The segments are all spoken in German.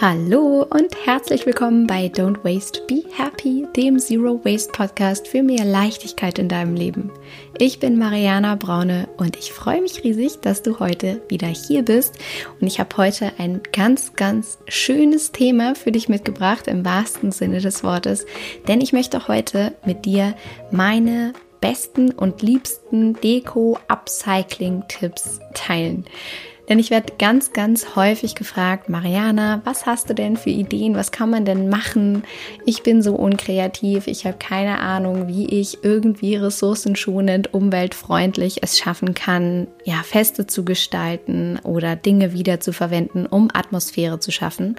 Hallo und herzlich willkommen bei Don't Waste, Be Happy, dem Zero Waste Podcast für mehr Leichtigkeit in deinem Leben. Ich bin Mariana Braune und ich freue mich riesig, dass du heute wieder hier bist. Und ich habe heute ein ganz, ganz schönes Thema für dich mitgebracht, im wahrsten Sinne des Wortes. Denn ich möchte heute mit dir meine besten und liebsten Deko-Upcycling-Tipps teilen. Denn ich werde ganz, ganz häufig gefragt, Mariana, was hast du denn für Ideen? Was kann man denn machen? Ich bin so unkreativ. Ich habe keine Ahnung, wie ich irgendwie ressourcenschonend, umweltfreundlich es schaffen kann, ja, Feste zu gestalten oder Dinge wieder zu verwenden, um Atmosphäre zu schaffen.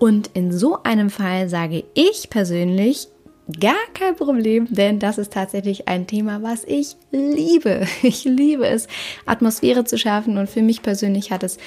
Und in so einem Fall sage ich persönlich, Gar kein Problem, denn das ist tatsächlich ein Thema, was ich liebe. Ich liebe es, Atmosphäre zu schaffen und für mich persönlich hat es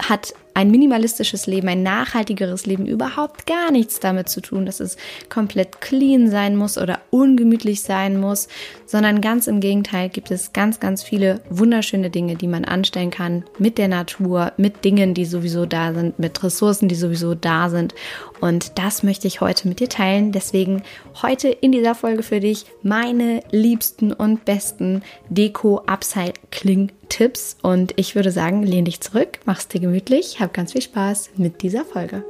hat ein minimalistisches Leben, ein nachhaltigeres Leben überhaupt gar nichts damit zu tun, dass es komplett clean sein muss oder ungemütlich sein muss, sondern ganz im Gegenteil gibt es ganz, ganz viele wunderschöne Dinge, die man anstellen kann mit der Natur, mit Dingen, die sowieso da sind, mit Ressourcen, die sowieso da sind. Und das möchte ich heute mit dir teilen. Deswegen heute in dieser Folge für dich meine liebsten und besten Deko-Upcycling Tipps und ich würde sagen, lehn dich zurück, mach's dir gemütlich, hab ganz viel Spaß mit dieser Folge.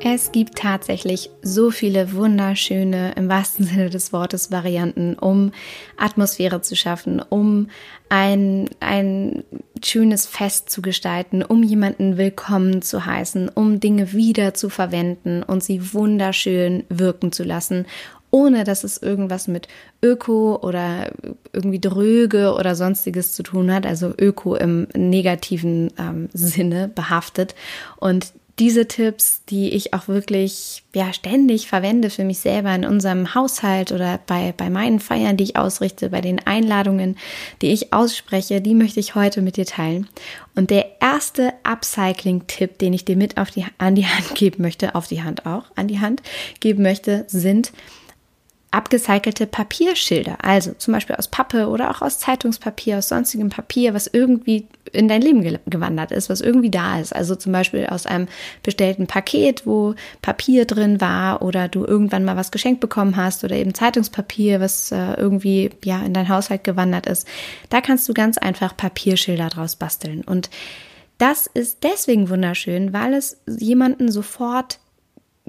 Es gibt tatsächlich so viele wunderschöne, im wahrsten Sinne des Wortes, Varianten, um Atmosphäre zu schaffen, um ein, ein schönes Fest zu gestalten, um jemanden willkommen zu heißen, um Dinge wieder zu verwenden und sie wunderschön wirken zu lassen ohne dass es irgendwas mit Öko oder irgendwie dröge oder sonstiges zu tun hat, also Öko im negativen ähm, Sinne behaftet. Und diese Tipps, die ich auch wirklich ja ständig verwende für mich selber in unserem Haushalt oder bei, bei meinen Feiern, die ich ausrichte, bei den Einladungen, die ich ausspreche, die möchte ich heute mit dir teilen. Und der erste Upcycling-Tipp, den ich dir mit auf die, an die Hand geben möchte, auf die Hand auch, an die Hand geben möchte, sind abgecycelte Papierschilder, also zum Beispiel aus Pappe oder auch aus Zeitungspapier, aus sonstigem Papier, was irgendwie in dein Leben gewandert ist, was irgendwie da ist. Also zum Beispiel aus einem bestellten Paket, wo Papier drin war oder du irgendwann mal was geschenkt bekommen hast oder eben Zeitungspapier, was äh, irgendwie ja in dein Haushalt gewandert ist. Da kannst du ganz einfach Papierschilder draus basteln und das ist deswegen wunderschön, weil es jemanden sofort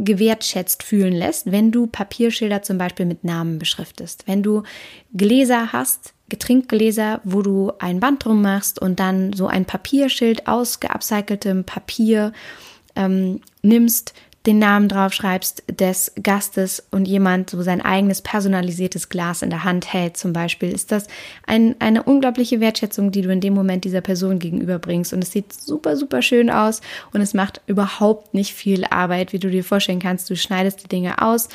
gewertschätzt fühlen lässt, wenn du Papierschilder zum Beispiel mit Namen beschriftest. Wenn du Gläser hast, Getrinkgläser, wo du ein Band drum machst und dann so ein Papierschild aus geupcyceltem Papier ähm, nimmst, den Namen draufschreibst des Gastes und jemand so sein eigenes personalisiertes Glas in der Hand hält zum Beispiel, ist das ein, eine unglaubliche Wertschätzung, die du in dem Moment dieser Person gegenüberbringst. Und es sieht super, super schön aus und es macht überhaupt nicht viel Arbeit, wie du dir vorstellen kannst. Du schneidest die Dinge aus,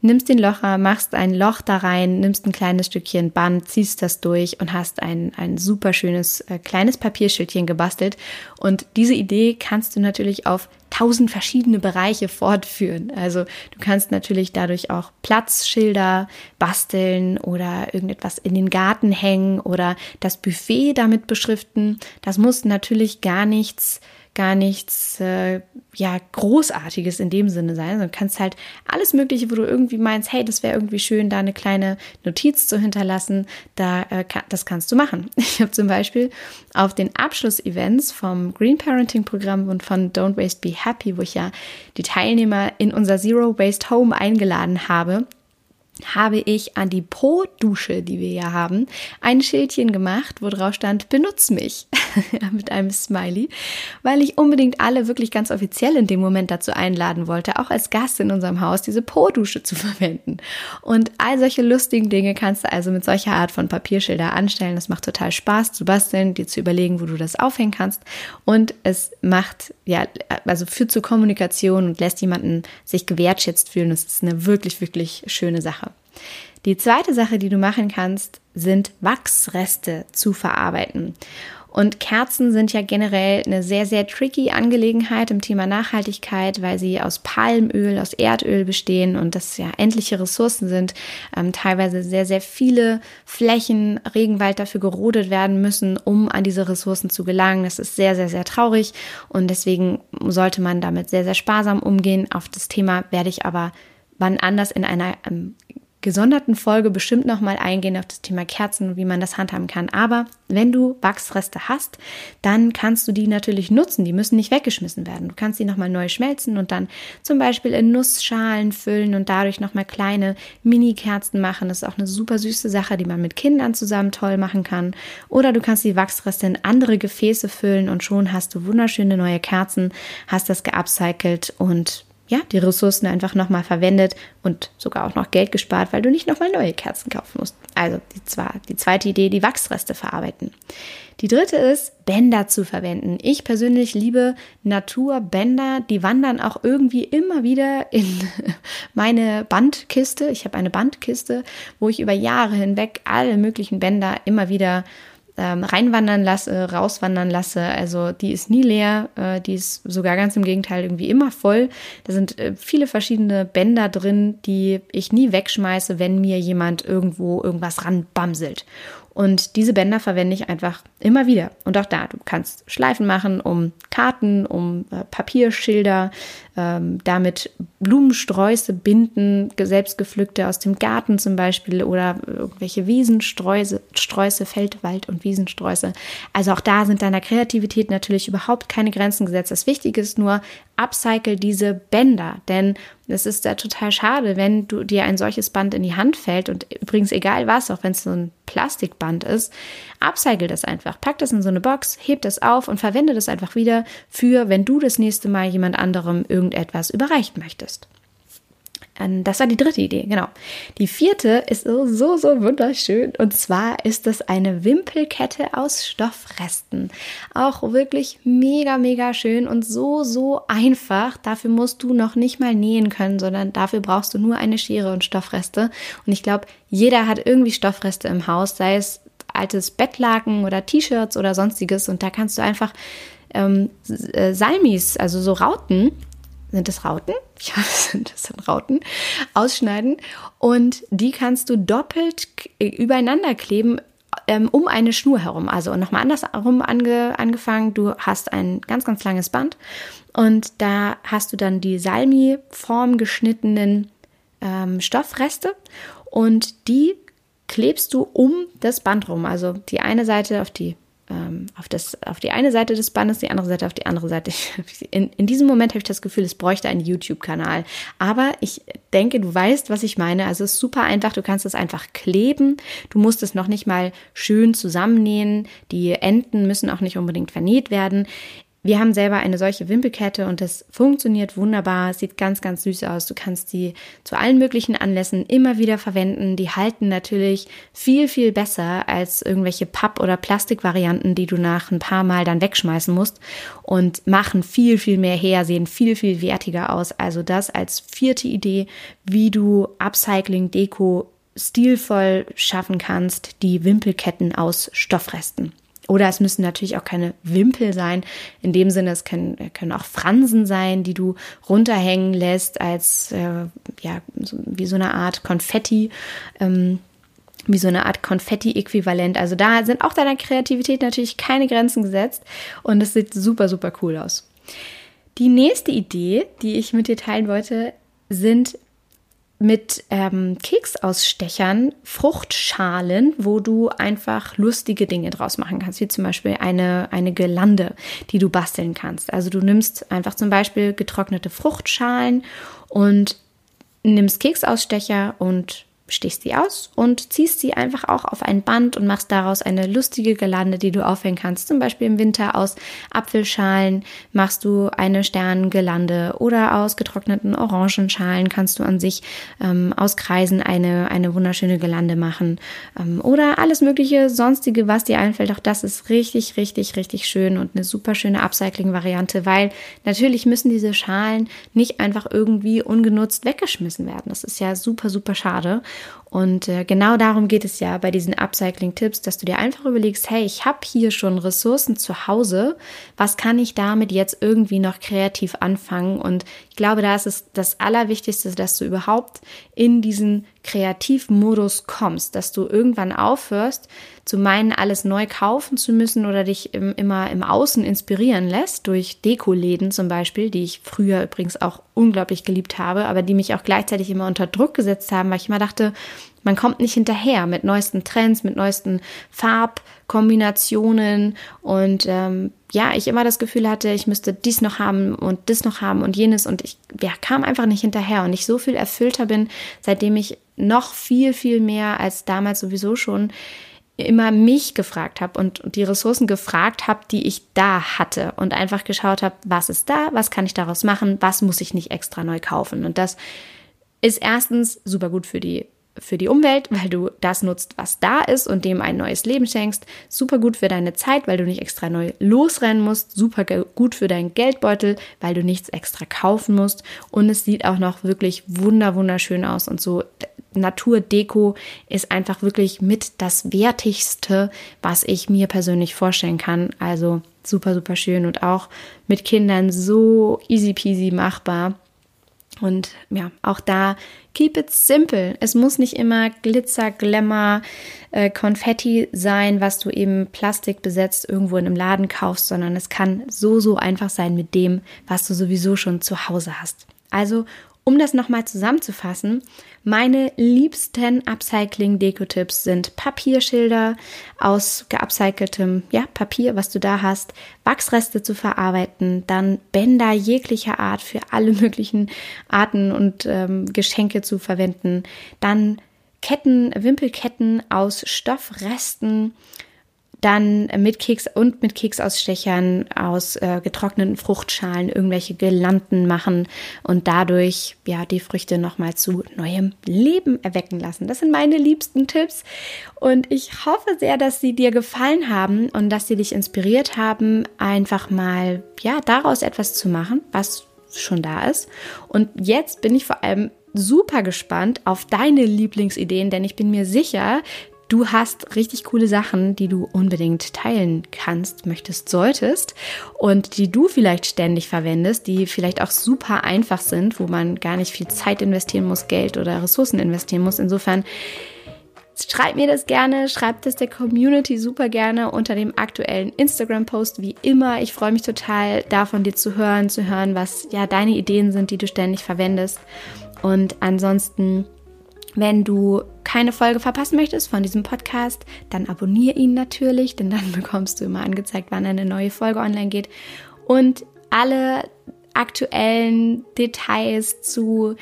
nimmst den Locher, machst ein Loch da rein, nimmst ein kleines Stückchen Band, ziehst das durch und hast ein, ein super schönes äh, kleines Papierschildchen gebastelt. Und diese Idee kannst du natürlich auf tausend verschiedene Bereiche fortführen. Also du kannst natürlich dadurch auch Platzschilder basteln oder irgendetwas in den Garten hängen oder das Buffet damit beschriften. Das muss natürlich gar nichts gar nichts äh, ja großartiges in dem Sinne sein, sondern kannst halt alles Mögliche, wo du irgendwie meinst, hey, das wäre irgendwie schön, da eine kleine Notiz zu hinterlassen, da äh, kann, das kannst du machen. Ich habe zum Beispiel auf den Abschlussevents vom Green Parenting Programm und von Don't Waste Be Happy, wo ich ja die Teilnehmer in unser Zero Waste Home eingeladen habe, habe ich an die Pro-Dusche, die wir ja haben, ein Schildchen gemacht, wo drauf stand, benutz mich mit einem Smiley, weil ich unbedingt alle wirklich ganz offiziell in dem Moment dazu einladen wollte, auch als Gast in unserem Haus diese Pro-Dusche zu verwenden. Und all solche lustigen Dinge kannst du also mit solcher Art von Papierschilder anstellen. Das macht total Spaß zu basteln, dir zu überlegen, wo du das aufhängen kannst. Und es macht, ja, also führt zur Kommunikation und lässt jemanden sich gewertschätzt fühlen. Das ist eine wirklich, wirklich schöne Sache. Die zweite Sache, die du machen kannst, sind Wachsreste zu verarbeiten. Und Kerzen sind ja generell eine sehr, sehr tricky Angelegenheit im Thema Nachhaltigkeit, weil sie aus Palmöl, aus Erdöl bestehen und das ja endliche Ressourcen sind. Ähm, teilweise sehr, sehr viele Flächen, Regenwald dafür gerodet werden müssen, um an diese Ressourcen zu gelangen. Das ist sehr, sehr, sehr traurig und deswegen sollte man damit sehr, sehr sparsam umgehen. Auf das Thema werde ich aber wann anders in einer ähm, gesonderten Folge bestimmt nochmal eingehen auf das Thema Kerzen und wie man das handhaben kann. Aber wenn du Wachsreste hast, dann kannst du die natürlich nutzen. Die müssen nicht weggeschmissen werden. Du kannst die nochmal neu schmelzen und dann zum Beispiel in Nussschalen füllen und dadurch nochmal kleine Mini-Kerzen machen. Das ist auch eine super süße Sache, die man mit Kindern zusammen toll machen kann. Oder du kannst die Wachsreste in andere Gefäße füllen und schon hast du wunderschöne neue Kerzen, hast das geupcycelt und ja, die Ressourcen einfach nochmal verwendet und sogar auch noch Geld gespart, weil du nicht nochmal neue Kerzen kaufen musst. Also die, zwar, die zweite Idee, die Wachsreste verarbeiten. Die dritte ist, Bänder zu verwenden. Ich persönlich liebe Naturbänder. Die wandern auch irgendwie immer wieder in meine Bandkiste. Ich habe eine Bandkiste, wo ich über Jahre hinweg alle möglichen Bänder immer wieder ähm, reinwandern lasse, rauswandern lasse. Also die ist nie leer, äh, die ist sogar ganz im Gegenteil irgendwie immer voll. Da sind äh, viele verschiedene Bänder drin, die ich nie wegschmeiße, wenn mir jemand irgendwo irgendwas ranbamselt. Und diese Bänder verwende ich einfach immer wieder. Und auch da, du kannst Schleifen machen um Karten, um äh, Papierschilder, ähm, damit Blumensträuße binden, selbstgepflückte aus dem Garten zum Beispiel oder irgendwelche Wiesensträuße, Sträuße, Feld, Wald und Wiesensträuße. Also auch da sind deiner Kreativität natürlich überhaupt keine Grenzen gesetzt. Das Wichtige ist nur, upcycle diese Bänder, denn es ist ja total schade, wenn du dir ein solches Band in die Hand fällt und übrigens egal was, auch wenn es so ein Plastikband ist, upcycle das einfach, pack das in so eine Box, heb das auf und verwende das einfach wieder für, wenn du das nächste Mal jemand anderem irgendetwas überreichen möchtest. Ähm, das war die dritte Idee, genau. Die vierte ist so, so, so wunderschön. Und zwar ist das eine Wimpelkette aus Stoffresten. Auch wirklich mega, mega schön und so, so einfach. Dafür musst du noch nicht mal nähen können, sondern dafür brauchst du nur eine Schere und Stoffreste. Und ich glaube, jeder hat irgendwie Stoffreste im Haus, sei es altes Bettlaken oder T-Shirts oder sonstiges. Und da kannst du einfach ähm, äh, Salmis, also so Rauten, sind das Rauten? Ja, das sind Rauten, ausschneiden und die kannst du doppelt übereinander kleben ähm, um eine Schnur herum. Also nochmal andersherum ange, angefangen. Du hast ein ganz, ganz langes Band und da hast du dann die Salmi-Form geschnittenen ähm, Stoffreste und die klebst du um das Band rum. Also die eine Seite auf die ähm, auf, das, auf die eine Seite des Bandes, die andere Seite auf die andere Seite. In, in diesem Moment habe ich das Gefühl, es bräuchte einen YouTube-Kanal. Aber ich denke, du weißt, was ich meine. Also es ist super einfach. Du kannst es einfach kleben. Du musst es noch nicht mal schön zusammennähen. Die Enden müssen auch nicht unbedingt vernäht werden. Wir haben selber eine solche Wimpelkette und das funktioniert wunderbar, sieht ganz, ganz süß aus. Du kannst die zu allen möglichen Anlässen immer wieder verwenden. Die halten natürlich viel, viel besser als irgendwelche Papp- oder Plastikvarianten, die du nach ein paar Mal dann wegschmeißen musst und machen viel, viel mehr her, sehen viel, viel wertiger aus. Also das als vierte Idee, wie du Upcycling, Deko stilvoll schaffen kannst, die Wimpelketten aus Stoffresten. Oder es müssen natürlich auch keine Wimpel sein. In dem Sinne, es können, können auch Fransen sein, die du runterhängen lässt als äh, ja wie so eine Art Konfetti. Ähm, wie so eine Art Konfetti-Äquivalent. Also da sind auch deiner Kreativität natürlich keine Grenzen gesetzt und es sieht super, super cool aus. Die nächste Idee, die ich mit dir teilen wollte, sind mit ähm, Keksausstechern Fruchtschalen, wo du einfach lustige Dinge draus machen kannst, wie zum Beispiel eine, eine Gelande, die du basteln kannst. Also du nimmst einfach zum Beispiel getrocknete Fruchtschalen und nimmst Keksausstecher und stichst sie aus und ziehst sie einfach auch auf ein Band und machst daraus eine lustige Gelande, die du aufhängen kannst. Zum Beispiel im Winter aus Apfelschalen machst du eine Sterngelande oder aus getrockneten Orangenschalen kannst du an sich ähm, aus Kreisen eine, eine wunderschöne Gelande machen. Ähm, oder alles mögliche sonstige, was dir einfällt. Auch das ist richtig, richtig, richtig schön und eine super schöne Upcycling-Variante, weil natürlich müssen diese Schalen nicht einfach irgendwie ungenutzt weggeschmissen werden. Das ist ja super, super schade. Und äh, genau darum geht es ja bei diesen Upcycling-Tipps, dass du dir einfach überlegst, hey, ich habe hier schon Ressourcen zu Hause, was kann ich damit jetzt irgendwie noch kreativ anfangen? Und glaube, da ist es das Allerwichtigste, dass du überhaupt in diesen Kreativmodus kommst, dass du irgendwann aufhörst, zu meinen, alles neu kaufen zu müssen oder dich im, immer im Außen inspirieren lässt, durch Dekoläden zum Beispiel, die ich früher übrigens auch unglaublich geliebt habe, aber die mich auch gleichzeitig immer unter Druck gesetzt haben, weil ich immer dachte, man kommt nicht hinterher mit neuesten Trends, mit neuesten Farbkombinationen. Und ähm, ja, ich immer das Gefühl hatte, ich müsste dies noch haben und das noch haben und jenes. Und ich ja, kam einfach nicht hinterher. Und ich so viel erfüllter bin, seitdem ich noch viel, viel mehr als damals sowieso schon immer mich gefragt habe und die Ressourcen gefragt habe, die ich da hatte. Und einfach geschaut habe, was ist da, was kann ich daraus machen, was muss ich nicht extra neu kaufen. Und das ist erstens super gut für die für die Umwelt, weil du das nutzt, was da ist und dem ein neues Leben schenkst. Super gut für deine Zeit, weil du nicht extra neu losrennen musst. Super gut für deinen Geldbeutel, weil du nichts extra kaufen musst. Und es sieht auch noch wirklich wunder wunderschön aus und so Naturdeko ist einfach wirklich mit das Wertigste, was ich mir persönlich vorstellen kann. Also super, super schön und auch mit Kindern so easy peasy machbar. Und ja, auch da keep it simple. Es muss nicht immer Glitzer, Glamour, äh, Konfetti sein, was du eben Plastik besetzt irgendwo in einem Laden kaufst, sondern es kann so, so einfach sein mit dem, was du sowieso schon zu Hause hast. Also um das nochmal zusammenzufassen, meine liebsten Upcycling-Deko-Tipps sind Papierschilder aus geupcyceltem ja, Papier, was du da hast, Wachsreste zu verarbeiten, dann Bänder jeglicher Art für alle möglichen Arten und ähm, Geschenke zu verwenden, dann Ketten, Wimpelketten aus Stoffresten, dann mit Keks und mit Keksausstechern aus äh, getrockneten Fruchtschalen irgendwelche Gelanden machen und dadurch ja die Früchte nochmal zu neuem Leben erwecken lassen. Das sind meine liebsten Tipps und ich hoffe sehr, dass sie dir gefallen haben und dass sie dich inspiriert haben, einfach mal ja daraus etwas zu machen, was schon da ist. Und jetzt bin ich vor allem super gespannt auf deine Lieblingsideen, denn ich bin mir sicher, Du hast richtig coole Sachen, die du unbedingt teilen kannst, möchtest, solltest und die du vielleicht ständig verwendest, die vielleicht auch super einfach sind, wo man gar nicht viel Zeit investieren muss, Geld oder Ressourcen investieren muss. Insofern schreib mir das gerne, schreibt es der Community super gerne unter dem aktuellen Instagram-Post, wie immer. Ich freue mich total, da von dir zu hören, zu hören, was ja deine Ideen sind, die du ständig verwendest. Und ansonsten wenn du keine Folge verpassen möchtest von diesem Podcast, dann abonniere ihn natürlich, denn dann bekommst du immer angezeigt, wann eine neue Folge online geht. Und alle aktuellen Details zu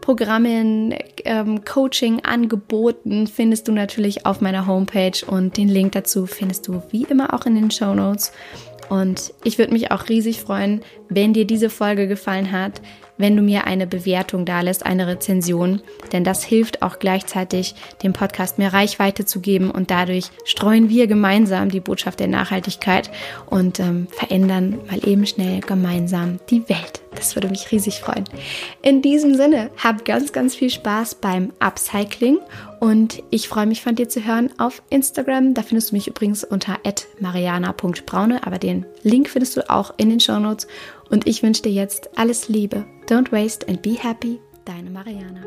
Programmen, ähm, Coaching-Angeboten findest du natürlich auf meiner Homepage und den Link dazu findest du wie immer auch in den Show Notes. Und ich würde mich auch riesig freuen, wenn dir diese Folge gefallen hat, wenn du mir eine Bewertung da lässt, eine Rezension, denn das hilft auch gleichzeitig, dem Podcast mehr Reichweite zu geben und dadurch streuen wir gemeinsam die Botschaft der Nachhaltigkeit und ähm, verändern mal eben schnell gemeinsam die Welt. Das würde mich riesig freuen. In diesem Sinne, hab ganz, ganz viel Spaß beim Upcycling und ich freue mich von dir zu hören auf Instagram. Da findest du mich übrigens unter mariana.braune, aber den Link findest du auch in den Shownotes. Und ich wünsche dir jetzt alles Liebe. Don't waste and be happy. Deine Mariana.